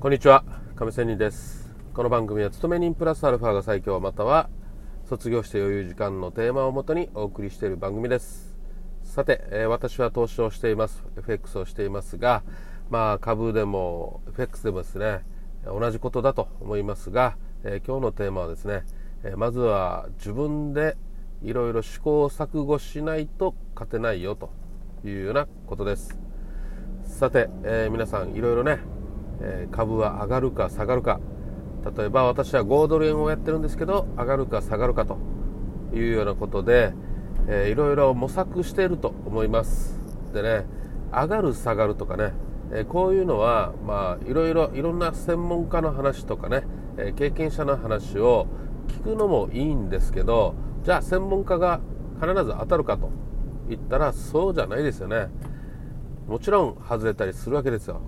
こんにちは。亀仙人です。この番組は勤め人プラスアルファが最強または卒業して余裕時間のテーマをもとにお送りしている番組です。さて、えー、私は投資をしています。FX をしていますがまあ株でも FX でもですね同じことだと思いますが、えー、今日のテーマはですね、えー、まずは自分でいろいろ試行錯誤しないと勝てないよというようなことです。さて、え、皆さんいろいろねえ株は上がるか下がるか。例えば私は5ドル円をやってるんですけど上がるか下がるかというようなことで、えー、いろいろ模索していると思います。でね上がる下がるとかね、え、こういうのはまあいろいろいろんな専門家の話とかね、え、経験者の話を聞くのもいいんですけどじゃあ専門家が必ず当たるかと言ったらそうじゃないですよね。もちろん外れたりするわけですよ。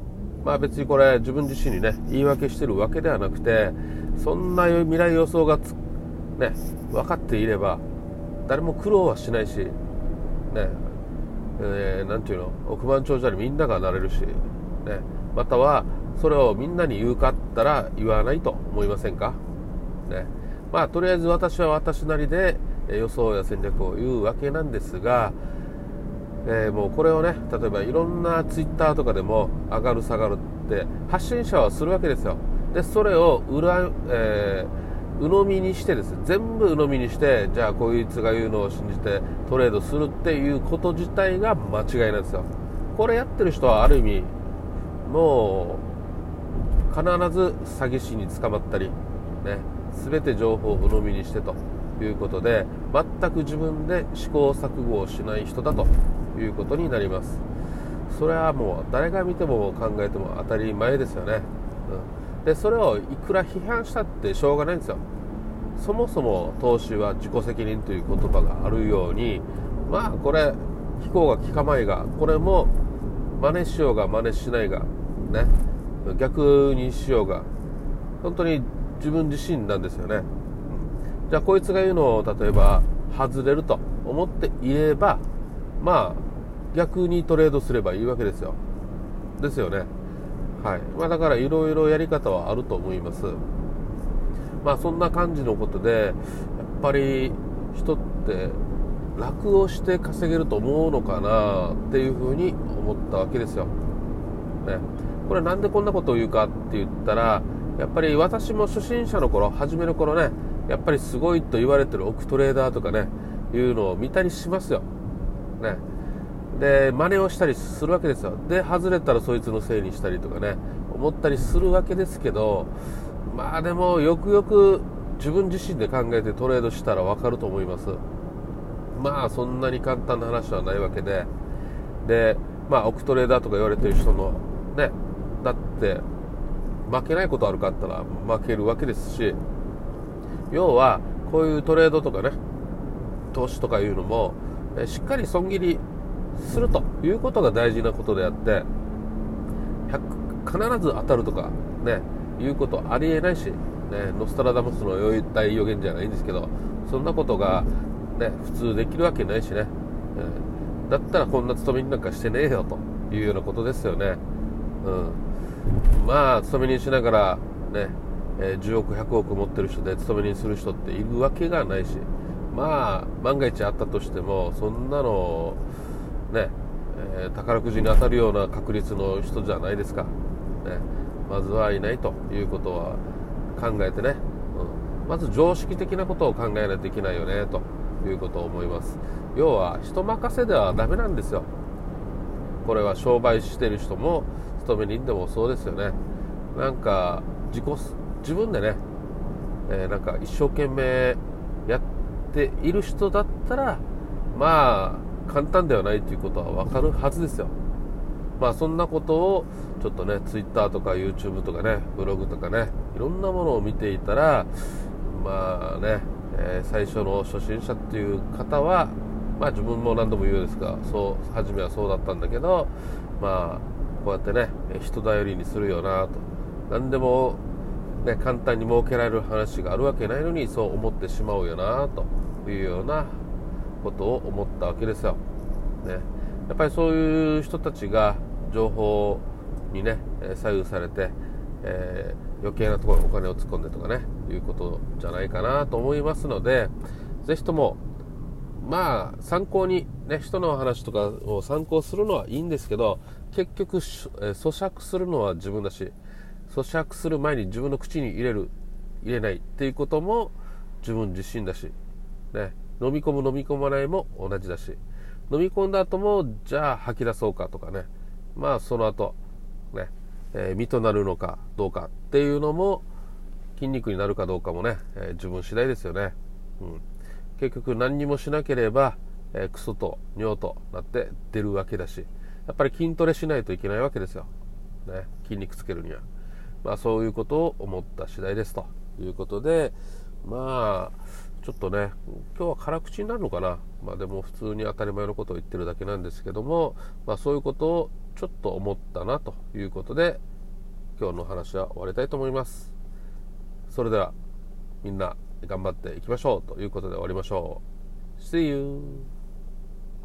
まあ別にこれ自分自身にね言い訳してるわけではなくてそんな未来予想がね分かっていれば誰も苦労はしないしねえー、ていうの億万長者にみんながなれるし、ね、またはそれをみんなに言うかったら言わないと思いませんか、ね。まあ、とりあえず私は私なりで予想や戦略を言うわけなんですがえー、もうこれをね例えばいろんなツイッターとかでも上がる下がるって発信者はするわけですよ。でそれを裏、えー、鵜呑みにしてです全部鵜呑みにしてじゃあこいつが言うのを信じてトレードするっていうこと自体が間違いなんですよ。これやってる人はある意味もう必ず詐欺師に捕まったりね全て情報を鵜呑みにしてということで全く自分で試行錯誤をしない人だと。いうことになります。それはもう誰が見ても考えても当たり前ですよね、うん、でそれをいくら批判したってしょうがないんですよ。そもそも投資は自己責任という言葉があるようにまあこれ聞こうが聞かまいがこれも真似しようが真似しないがね。逆にしようが本当に自分自身なんですよね、うん、じゃあこいつが言うのを例えば外れると思っていればまあ逆にトレードすればいいわけですよ。ですよね。はい。まあ、だからいろいろやり方はあると思います。まあそんな感じのことでやっぱり人って楽をして稼げると思うのかなっていうふうに思ったわけですよ、ね、これなんでこんなことを言うかって言ったらやっぱり私も初心者の頃初めの頃ねやっぱりすごいと言われてる億トレーダーとかねいうのを見たりしますよ。ね。で真似をしたりするわけですよ。で外れたらそいつのせいにしたりとかね思ったりするわけですけどまあでもよくよく自分自身で考えてトレードしたら分かると思います。まあそんなに簡単な話はないわけで。でまあ億トレーダーとか言われてる人のねだって負けないことあるかったら負けるわけですし要はこういうトレードとかね投資とかいうのもしっかり損切りするということが大事なことであって必ず当たるとかねいうことありえないし、ね、ノストラダムスの大予言じゃないんですけどそんなことが、ね、普通できるわけないしね、えー、だったらこんな勤めになんかしてねえよというようなことですよね、うん、まあ勤め人しながらね、え、10億100億持ってる人で勤め人する人っているわけがないし。まあ万が一あったとしてもそんなのね、えー、宝くじに当たるような確率の人じゃないですか、ね、まずはいないということは考えてね、うん、まず常識的なことを考えないといけないよねということを思います。要は人任せではダメなんですよ。これは商売してる人も勤め人でもそうですよね。なんか自己自分でね、えー、なんか一生懸命やっている人だったらまあ簡単ではないということは分かるはずですよ。まあそんなことをちょっとね Twitter とか YouTube とかねブログとかねいろんなものを見ていたらまあね、えー、最初の初心者っていう方はまあ自分も何度も言うですがそう初めはそうだったんだけどまあこうやってね人頼りにするよなと。何でもね、簡単に設けられる話があるわけないのにそう思ってしまうよなというようなことを思ったわけですよ、ね、やっぱりそういう人たちが情報にね左右されて、えー、余計なところにお金を突っ込んでとかねいうことじゃないかなと思いますのでぜひともまあ参考にね人の話とかを参考するのはいいんですけど結局、咀嚼するのは自分だし咀嚼する前に自分の口に入れる入れないっていうことも自分自身だし、ね、飲み込む飲み込まないも同じだし。飲み込んだ後もじゃあ吐き出そうかとかね。まあその後ね、えー、身となるのかどうかっていうのも筋肉になるかどうかもね、えー、自分次第ですよね、うん、結局何にもしなければ、えー、クソと尿となって出るわけだしやっぱり筋トレしないといけないわけですよ、ね、筋肉つけるには。まあそういうことを思った次第ですということでまあちょっとね今日は辛口になるのかな。まあでも普通に当たり前のことを言ってるだけなんですけどもまあそういうことをちょっと思ったなということで今日の話は終わりたいと思います。それではみんな頑張っていきましょうということで終わりましょう。See you!